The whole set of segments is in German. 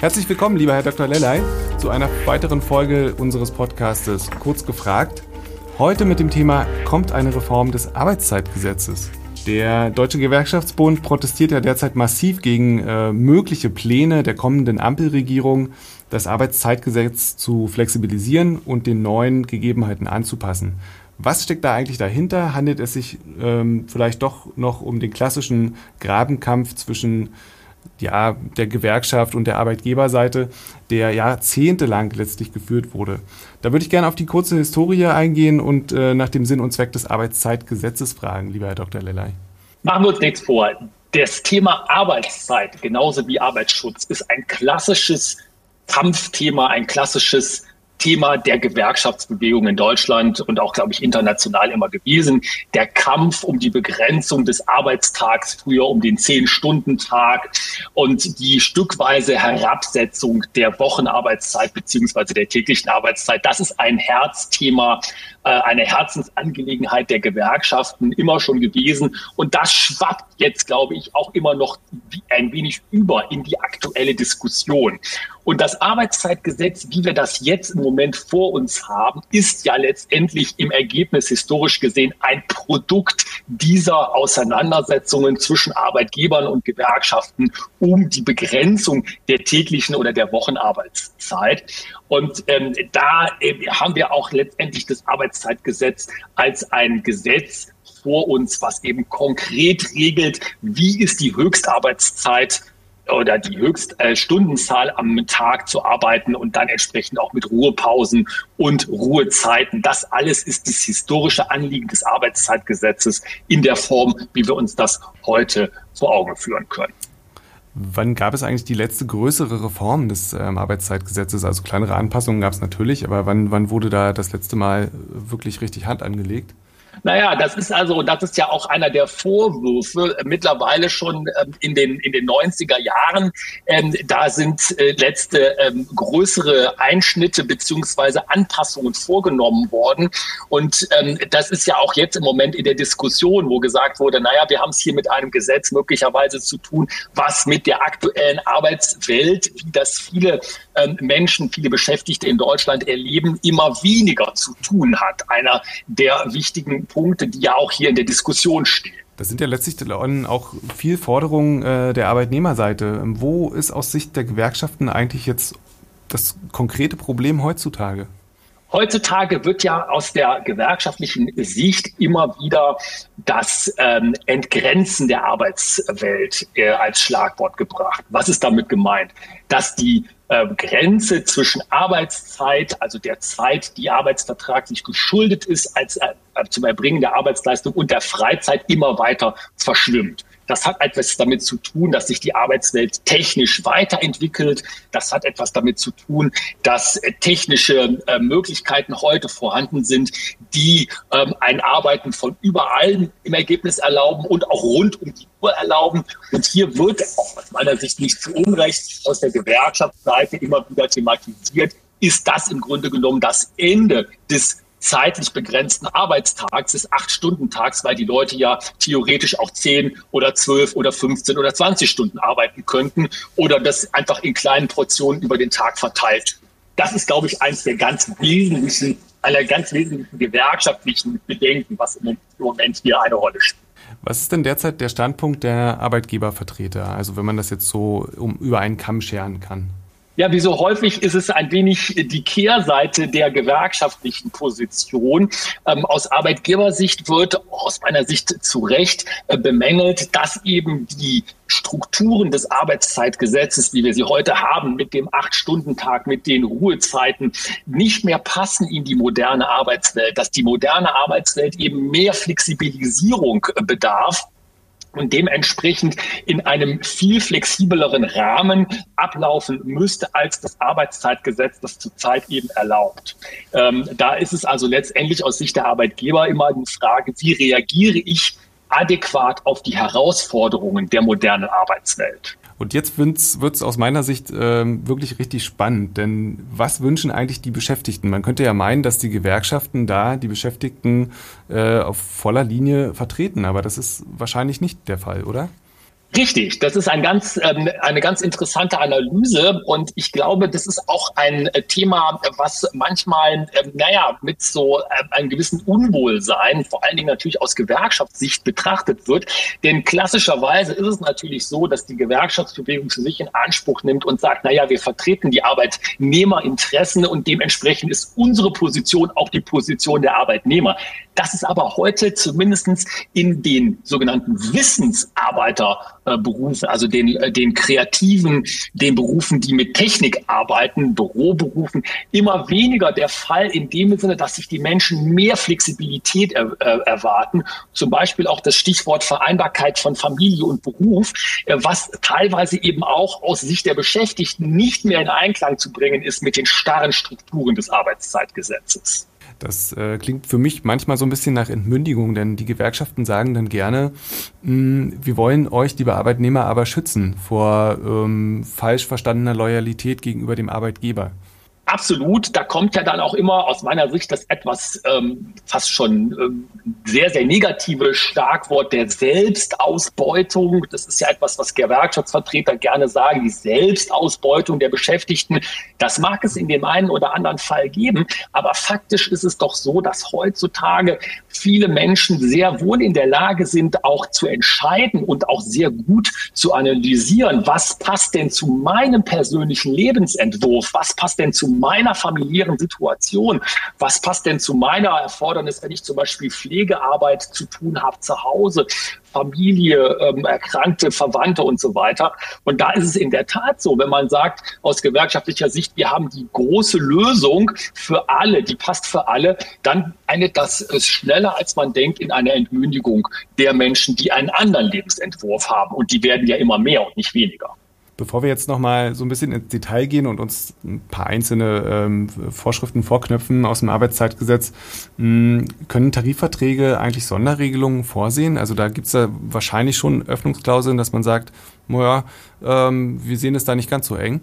Herzlich willkommen, lieber Herr Dr. Lellay, zu einer weiteren Folge unseres Podcastes Kurz gefragt. Heute mit dem Thema Kommt eine Reform des Arbeitszeitgesetzes? Der Deutsche Gewerkschaftsbund protestiert ja derzeit massiv gegen äh, mögliche Pläne der kommenden Ampelregierung, das Arbeitszeitgesetz zu flexibilisieren und den neuen Gegebenheiten anzupassen. Was steckt da eigentlich dahinter? Handelt es sich ähm, vielleicht doch noch um den klassischen Grabenkampf zwischen ja, der Gewerkschaft und der Arbeitgeberseite, der jahrzehntelang letztlich geführt wurde. Da würde ich gerne auf die kurze Historie eingehen und äh, nach dem Sinn und Zweck des Arbeitszeitgesetzes fragen, lieber Herr Dr. Lellay. Machen wir uns nichts vor. Das Thema Arbeitszeit, genauso wie Arbeitsschutz, ist ein klassisches Kampfthema, ein klassisches Thema der Gewerkschaftsbewegung in Deutschland und auch, glaube ich, international immer gewesen. Der Kampf um die Begrenzung des Arbeitstags, früher um den Zehn-Stunden-Tag und die stückweise Herabsetzung der Wochenarbeitszeit beziehungsweise der täglichen Arbeitszeit. Das ist ein Herzthema, äh, eine Herzensangelegenheit der Gewerkschaften immer schon gewesen. Und das schwappt jetzt, glaube ich, auch immer noch ein wenig über in die aktuelle Diskussion. Und das Arbeitszeitgesetz, wie wir das jetzt im Moment vor uns haben, ist ja letztendlich im Ergebnis historisch gesehen ein Produkt dieser Auseinandersetzungen zwischen Arbeitgebern und Gewerkschaften um die Begrenzung der täglichen oder der Wochenarbeitszeit. Und ähm, da äh, haben wir auch letztendlich das Arbeitszeitgesetz als ein Gesetz vor uns, was eben konkret regelt, wie ist die Höchstarbeitszeit oder die Höchststundenzahl äh, am Tag zu arbeiten und dann entsprechend auch mit Ruhepausen und Ruhezeiten. Das alles ist das historische Anliegen des Arbeitszeitgesetzes in der Form, wie wir uns das heute vor Augen führen können. Wann gab es eigentlich die letzte größere Reform des ähm, Arbeitszeitgesetzes? Also kleinere Anpassungen gab es natürlich, aber wann, wann wurde da das letzte Mal wirklich richtig Hand angelegt? Naja, das ist also, das ist ja auch einer der Vorwürfe mittlerweile schon ähm, in, den, in den 90er Jahren. Ähm, da sind äh, letzte ähm, größere Einschnitte beziehungsweise Anpassungen vorgenommen worden. Und das ist ja auch jetzt im Moment in der Diskussion, wo gesagt wurde, naja, wir haben es hier mit einem Gesetz möglicherweise zu tun, was mit der aktuellen Arbeitswelt, wie das viele Menschen, viele Beschäftigte in Deutschland erleben, immer weniger zu tun hat. Einer der wichtigen Punkte, die ja auch hier in der Diskussion stehen. Das sind ja letztlich auch viel Forderungen äh, der Arbeitnehmerseite. Wo ist aus Sicht der Gewerkschaften eigentlich jetzt das konkrete Problem heutzutage? Heutzutage wird ja aus der gewerkschaftlichen Sicht immer wieder das ähm, Entgrenzen der Arbeitswelt äh, als Schlagwort gebracht. Was ist damit gemeint? Dass die äh, Grenze zwischen Arbeitszeit, also der Zeit, die arbeitsvertraglich geschuldet ist, als äh, zum Erbringen der Arbeitsleistung und der Freizeit immer weiter verschwimmt. Das hat etwas damit zu tun, dass sich die Arbeitswelt technisch weiterentwickelt. Das hat etwas damit zu tun, dass äh, technische äh, Möglichkeiten heute vorhanden sind, die ähm, ein Arbeiten von überall im Ergebnis erlauben und auch rund um die Uhr erlauben. Und hier wird auch aus meiner Sicht nicht zu Unrecht aus der Gewerkschaftsseite immer wieder thematisiert, ist das im Grunde genommen das Ende des zeitlich begrenzten Arbeitstags, des Acht-Stunden-Tags, weil die Leute ja theoretisch auch zehn oder zwölf oder 15 oder 20 Stunden arbeiten könnten oder das einfach in kleinen Portionen über den Tag verteilt. Das ist, glaube ich, eines der ganz wesentlichen, einer ganz wesentlichen gewerkschaftlichen Bedenken, was im Moment hier eine Rolle spielt. Was ist denn derzeit der Standpunkt der Arbeitgebervertreter? Also wenn man das jetzt so um, über einen Kamm scheren kann. Ja, wie so häufig ist es ein wenig die Kehrseite der gewerkschaftlichen Position. Ähm, aus Arbeitgebersicht wird aus meiner Sicht zu Recht äh, bemängelt, dass eben die Strukturen des Arbeitszeitgesetzes, wie wir sie heute haben, mit dem Acht-Stunden-Tag, mit den Ruhezeiten, nicht mehr passen in die moderne Arbeitswelt, dass die moderne Arbeitswelt eben mehr Flexibilisierung äh, bedarf und dementsprechend in einem viel flexibleren Rahmen ablaufen müsste, als das Arbeitszeitgesetz das zurzeit eben erlaubt. Ähm, da ist es also letztendlich aus Sicht der Arbeitgeber immer die Frage, wie reagiere ich adäquat auf die Herausforderungen der modernen Arbeitswelt. Und jetzt wird es aus meiner Sicht ähm, wirklich richtig spannend, denn was wünschen eigentlich die Beschäftigten? Man könnte ja meinen, dass die Gewerkschaften da die Beschäftigten äh, auf voller Linie vertreten, aber das ist wahrscheinlich nicht der Fall, oder? Richtig, das ist ein ganz, ähm, eine ganz interessante Analyse und ich glaube, das ist auch ein äh, Thema, was manchmal, äh, naja, mit so äh, einem gewissen Unwohlsein, vor allen Dingen natürlich aus Gewerkschaftssicht betrachtet wird. Denn klassischerweise ist es natürlich so, dass die Gewerkschaftsbewegung für sich in Anspruch nimmt und sagt, naja, wir vertreten die Arbeitnehmerinteressen und dementsprechend ist unsere Position auch die Position der Arbeitnehmer. Das ist aber heute zumindestens in den sogenannten Wissensarbeiterberufen, also den, äh, den kreativen, den Berufen, die mit Technik arbeiten, Büroberufen, immer weniger der Fall in dem Sinne, dass sich die Menschen mehr Flexibilität er, äh, erwarten. Zum Beispiel auch das Stichwort Vereinbarkeit von Familie und Beruf, äh, was teilweise eben auch aus Sicht der Beschäftigten nicht mehr in Einklang zu bringen ist mit den starren Strukturen des Arbeitszeitgesetzes. Das äh, klingt für mich manchmal so ein bisschen nach Entmündigung, denn die Gewerkschaften sagen dann gerne, mh, hm, wir wollen euch, liebe Arbeitnehmer, aber schützen vor ähm, falsch verstandener Loyalität gegenüber dem Arbeitgeber. Absolut, da kommt ja dann auch immer aus meiner Sicht das etwas ähm, fast schon ähm, sehr, sehr negative Schlagwort der Selbstausbeutung. Das ist ja etwas, was Gewerkschaftsvertreter gerne sagen, die Selbstausbeutung der Beschäftigten. Das mag es in dem einen oder anderen Fall geben, aber faktisch ist es doch so, dass heutzutage viele Menschen sehr wohl in der Lage sind, auch zu entscheiden und auch sehr gut zu analysieren, was passt denn zu meinem persönlichen Lebensentwurf, was passt denn zu meiner familiären Situation? Was passt denn zu meiner Erfordernis, wenn ich zum Beispiel Pflegearbeit zu tun habe zu Hause, Familie, ähm, erkrankte Verwandte und so weiter? Und da ist es in der Tat so, wenn man sagt, aus gewerkschaftlicher Sicht, wir haben die große Lösung für alle, die passt für alle, dann endet das schneller, als man denkt, in einer Entmündigung der Menschen, die einen anderen Lebensentwurf haben. Und die werden ja immer mehr und nicht weniger. Bevor wir jetzt nochmal so ein bisschen ins Detail gehen und uns ein paar einzelne ähm, Vorschriften vorknöpfen aus dem Arbeitszeitgesetz, mh, hm, können Tarifverträge eigentlich Sonderregelungen vorsehen? Also da gibt es ja wahrscheinlich schon Öffnungsklauseln, dass man sagt, naja, ähm, wir sehen es da nicht ganz so eng.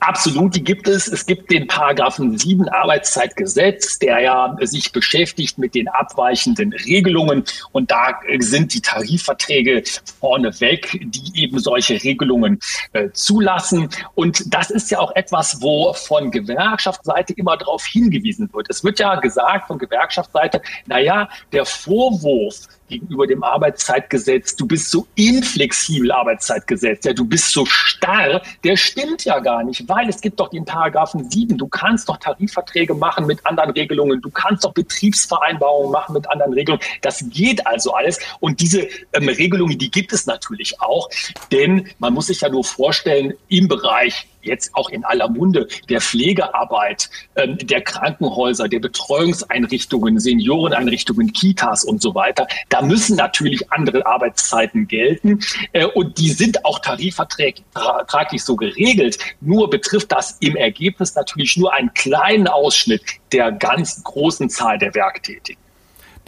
Absolut, die gibt es. Es gibt den Paragraphen 7 Arbeitszeitgesetz, der ja sich beschäftigt mit den abweichenden Regelungen. Und da sind die Tarifverträge vorneweg, die eben solche Regelungen äh, zulassen. Und das ist ja auch etwas, wo von Gewerkschaftsseite immer darauf hingewiesen wird. Es wird ja gesagt von Gewerkschaftsseite, naja, der Vorwurf, gegenüber dem Arbeitszeitgesetz, du bist so inflexibel Arbeitszeitgesetz, ja, du bist so starr, der stimmt ja gar nicht, weil es gibt doch den Paragraphen 7, du kannst doch Tarifverträge machen mit anderen Regelungen, du kannst doch Betriebsvereinbarungen machen mit anderen Regelungen, das geht also alles. Und diese ähm, Regelungen, die gibt es natürlich auch, denn man muss sich ja nur vorstellen, im Bereich jetzt auch in aller Munde der Pflegearbeit, ähm, der Krankenhäuser, der Betreuungseinrichtungen, Senioreneinrichtungen, Kitas und so weiter. Da müssen natürlich andere Arbeitszeiten gelten äh, und die sind auch tarifvertraglich so geregelt. Nur betrifft das im Ergebnis natürlich nur einen kleinen Ausschnitt der ganz großen Zahl der Werktätigen.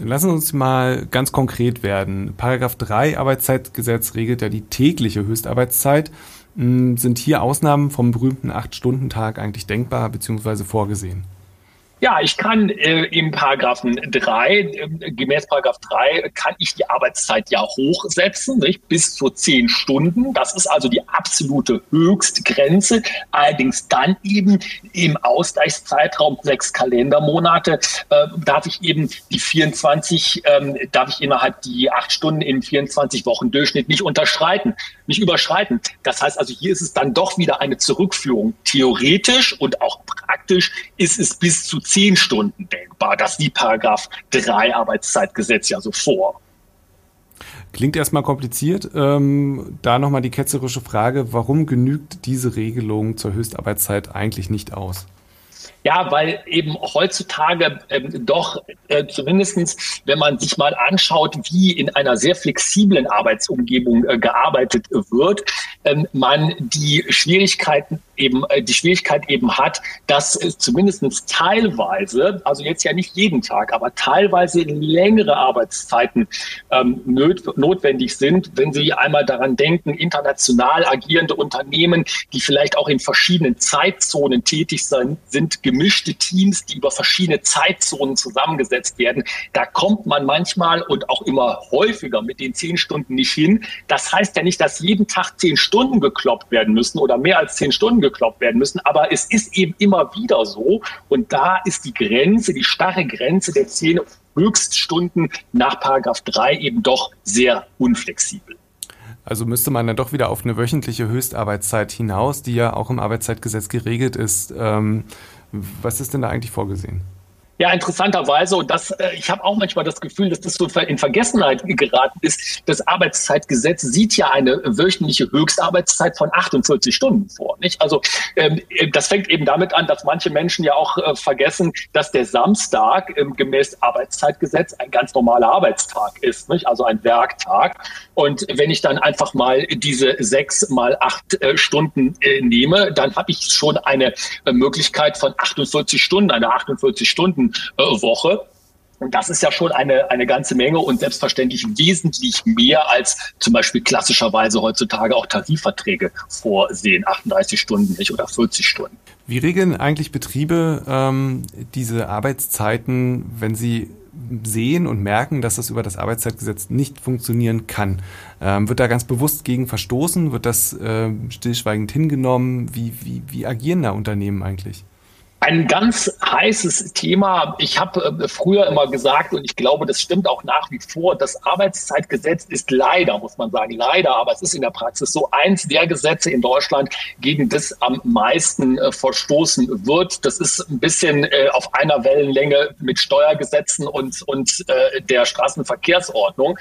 Dann lassen wir uns mal ganz konkret werden. Paragraph 3 Arbeitszeitgesetz regelt ja die tägliche Höchstarbeitszeit. Hm, sind hier Ausnahmen vom berühmten Acht-Stunden-Tag eigentlich denkbar bzw. vorgesehen? Ja, ich kann äh, im Paragraphen 3, äh, gemäß Paragraph 3, kann ich die Arbeitszeit ja hochsetzen, nicht? bis zu zehn Stunden. Das ist also die absolute Höchstgrenze. Allerdings dann eben im Ausgleichszeitraum sechs Kalendermonate äh, darf ich eben die 24, ähm, darf ich innerhalb die acht Stunden im 24 Wochen Durchschnitt nicht unterschreiten, nicht überschreiten. Das heißt also, hier ist es dann doch wieder eine Zurückführung. Theoretisch und auch praktisch ist es bis zu zehn Stunden denkbar. Das sieht Paragraph 3 Arbeitszeitgesetz ja so vor. Klingt erstmal kompliziert. Ähm, da nochmal die ketzerische Frage, warum genügt diese Regelung zur Höchstarbeitszeit eigentlich nicht aus? Ja, weil eben heutzutage ähm, doch äh, zumindestens, wenn man sich mal anschaut, wie in einer sehr flexiblen Arbeitsumgebung äh, gearbeitet wird, ähm, man die Schwierigkeiten eben äh, die Schwierigkeit eben hat, dass es zumindest teilweise, also jetzt ja nicht jeden Tag, aber teilweise längere Arbeitszeiten ähm, notwendig sind, wenn Sie einmal daran denken, international agierende Unternehmen, die vielleicht auch in verschiedenen Zeitzonen tätig sind, sind gemischte Teams, die über verschiedene Zeitzonen zusammengesetzt werden. Da kommt man manchmal und auch immer häufiger mit den zehn Stunden nicht hin. Das heißt ja nicht, dass jeden Tag zehn Stunden gekloppt werden müssen oder mehr als zehn Stunden gekloppt werden müssen, aber es ist eben immer wieder so. Und da ist die Grenze, die starre Grenze der zehn Höchststunden nach Paragraph 3 eben doch sehr unflexibel. Also müsste man dann doch wieder auf eine wöchentliche Höchstarbeitszeit hinaus, die ja auch im Arbeitszeitgesetz geregelt ist. Ähm, was ist denn da eigentlich vorgesehen? Ja, interessanterweise, und das, äh, ich habe auch manchmal das Gefühl, dass das so in Vergessenheit geraten ist. Das Arbeitszeitgesetz sieht ja eine wöchentliche Höchstarbeitszeit von 48 Stunden vor. Nicht? Also ähm, das fängt eben damit an, dass manche Menschen ja auch äh, vergessen, dass der Samstag ähm, gemäß Arbeitszeitgesetz ein ganz normaler Arbeitstag ist, nicht? also ein Werktag. Und wenn ich dann einfach mal diese sechs mal acht äh, Stunden äh, nehme, dann habe ich schon eine äh, Möglichkeit von 48 Stunden, eine 48 Stunden äh, Woche. Und das ist ja schon eine, eine ganze Menge und selbstverständlich wesentlich mehr als zum Beispiel klassischerweise heutzutage auch Tarifverträge vorsehen, 38 Stunden nicht oder 40 Stunden. Wie regeln eigentlich Betriebe ähm, diese Arbeitszeiten, wenn sie sehen und merken, dass das über das Arbeitszeitgesetz nicht funktionieren kann? Ähm, wird da ganz bewusst gegen verstoßen? Wird das äh, stillschweigend hingenommen? Wie, wie, wie agieren da Unternehmen eigentlich? Ein ganz heißes Thema. Ich habe äh, früher immer gesagt, und ich glaube, das stimmt auch nach wie vor, das Arbeitszeitgesetz ist leider, muss man sagen, leider, aber es ist in der Praxis so eins der Gesetze in Deutschland, gegen das am meisten äh, verstoßen wird. Das ist ein bisschen äh, auf einer Wellenlänge mit Steuergesetzen und, und der Straßenverkehrsordnung.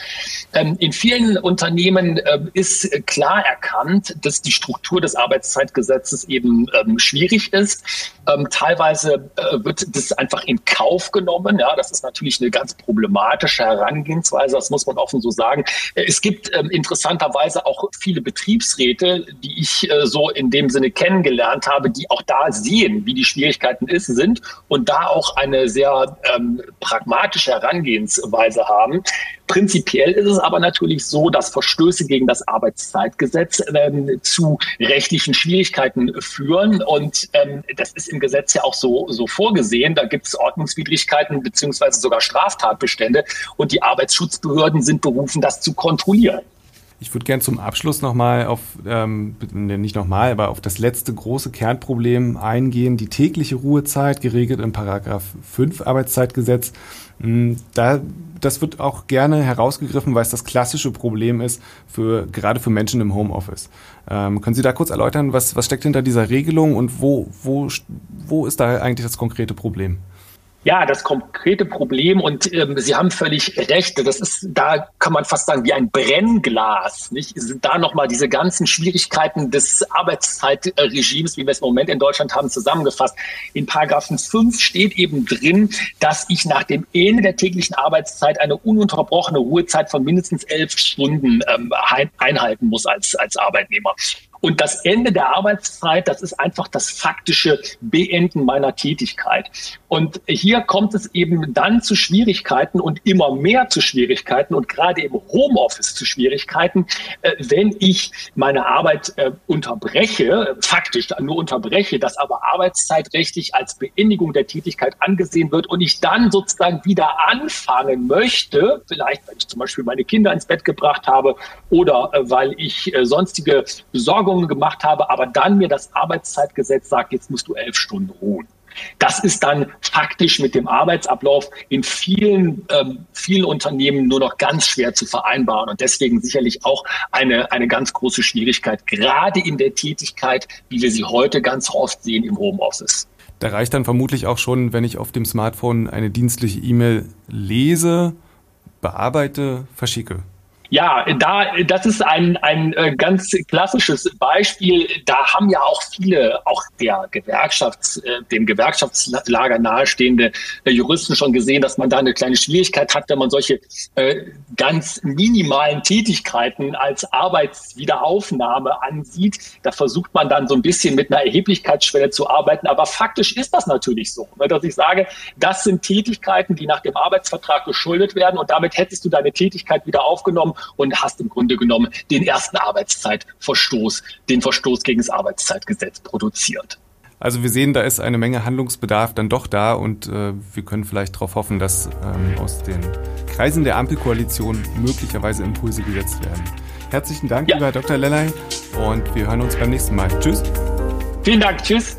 Ähm, in vielen Unternehmen ist klar erkannt, dass die Struktur des Arbeitszeitgesetzes eben ähm, schwierig ist. Ähm, teilweise äh, wird das einfach in Kauf genommen. Ja, das ist natürlich eine ganz problematische Herangehensweise, das muss man offen so sagen. Äh, es gibt ähm, interessanterweise auch viele Betriebsräte, die ich äh, so in dem Sinne kennengelernt habe, die auch da sehen, wie die Schwierigkeiten ist, sind und da auch eine sehr ähm, pragmatische Herangehensweise haben. Prinzipiell ist es aber natürlich so, dass Verstöße gegen das Arbeitszeitgesetz ähm, zu rechtlichen Schwierigkeiten führen. Und ähm, das ist im Gesetz ja auch so, so vorgesehen. Da gibt es Ordnungswidrigkeiten beziehungsweise sogar Straftatbestände. Und die Arbeitsschutzbehörden sind berufen, das zu kontrollieren. Ich würde gerne zum Abschluss nochmal auf, ähm, nicht nochmal, aber auf das letzte große Kernproblem eingehen, die tägliche Ruhezeit, geregelt im Paragraph 5 Arbeitszeitgesetz. Hm, da, das wird auch gerne herausgegriffen, weil es das klassische Problem ist, für, gerade für Menschen im Homeoffice. Ähm, können Sie da kurz erläutern, was, was steckt hinter dieser Regelung und wo, wo, wo ist da eigentlich das konkrete Problem? Ja, das konkrete Problem und ähm, Sie haben völlig recht. Das ist, da kann man fast sagen, wie ein Brennglas. Nicht? Sind da nochmal diese ganzen Schwierigkeiten des Arbeitszeitregimes, wie wir es im Moment in Deutschland haben, zusammengefasst. In Paragraphen 5 steht eben drin, dass ich nach dem Ende der täglichen Arbeitszeit eine ununterbrochene Ruhezeit von mindestens elf Stunden ähm, einhalten muss als, als Arbeitnehmer. Und das Ende der Arbeitszeit, das ist einfach das faktische Beenden meiner Tätigkeit. Und hier kommt es eben dann zu Schwierigkeiten und immer mehr zu Schwierigkeiten und gerade im Homeoffice zu Schwierigkeiten, äh, wenn ich meine Arbeit äh, unterbreche, faktisch nur unterbreche, das aber arbeitszeitrechtlich als Beendigung der Tätigkeit angesehen wird und ich dann sozusagen wieder anfangen möchte, vielleicht weil ich zum Beispiel meine Kinder ins Bett gebracht habe oder äh, weil ich sonstige Besorgungen Besorgungen gemacht habe, aber dann mir das Arbeitszeitgesetz sagt, jetzt musst du elf Stunden ruhen. Das ist dann faktisch mit dem Arbeitsablauf in vielen, ähm, vielen Unternehmen nur noch ganz schwer zu vereinbaren und deswegen sicherlich auch eine, eine ganz große Schwierigkeit, gerade in der Tätigkeit, wie wir sie heute ganz oft sehen im Homeoffice. Da reicht dann vermutlich auch schon, wenn ich auf dem Smartphone eine dienstliche E-Mail lese, bearbeite, verschicke. Ja, da, das ist ein, ein äh, ganz klassisches Beispiel. Da haben ja auch viele, auch der Gewerkschafts, äh, dem Gewerkschaftslager nahestehende äh, Juristen schon gesehen, dass man da eine kleine Schwierigkeit hat, wenn man solche äh, ganz minimalen Tätigkeiten als Arbeitswiederaufnahme ansieht. Da versucht man dann so ein bisschen mit einer Erheblichkeitsschwelle zu arbeiten. Aber faktisch ist das natürlich so, ne, dass ich sage, das sind Tätigkeiten, die nach dem Arbeitsvertrag geschuldet werden und damit hättest du deine Tätigkeit wieder aufgenommen und hast im Grunde genommen den ersten Arbeitszeitverstoß, den Verstoß gegen das Arbeitszeitgesetz produziert. Also wir sehen, da ist eine Menge Handlungsbedarf dann doch da und äh, wir können vielleicht darauf hoffen, dass ähm, aus den Kreisen der Ampelkoalition möglicherweise Impulse gesetzt werden. Herzlichen Dank, ja. lieber Dr. Lellay, und wir hören uns beim nächsten Mal. Tschüss. Vielen Dank. Tschüss.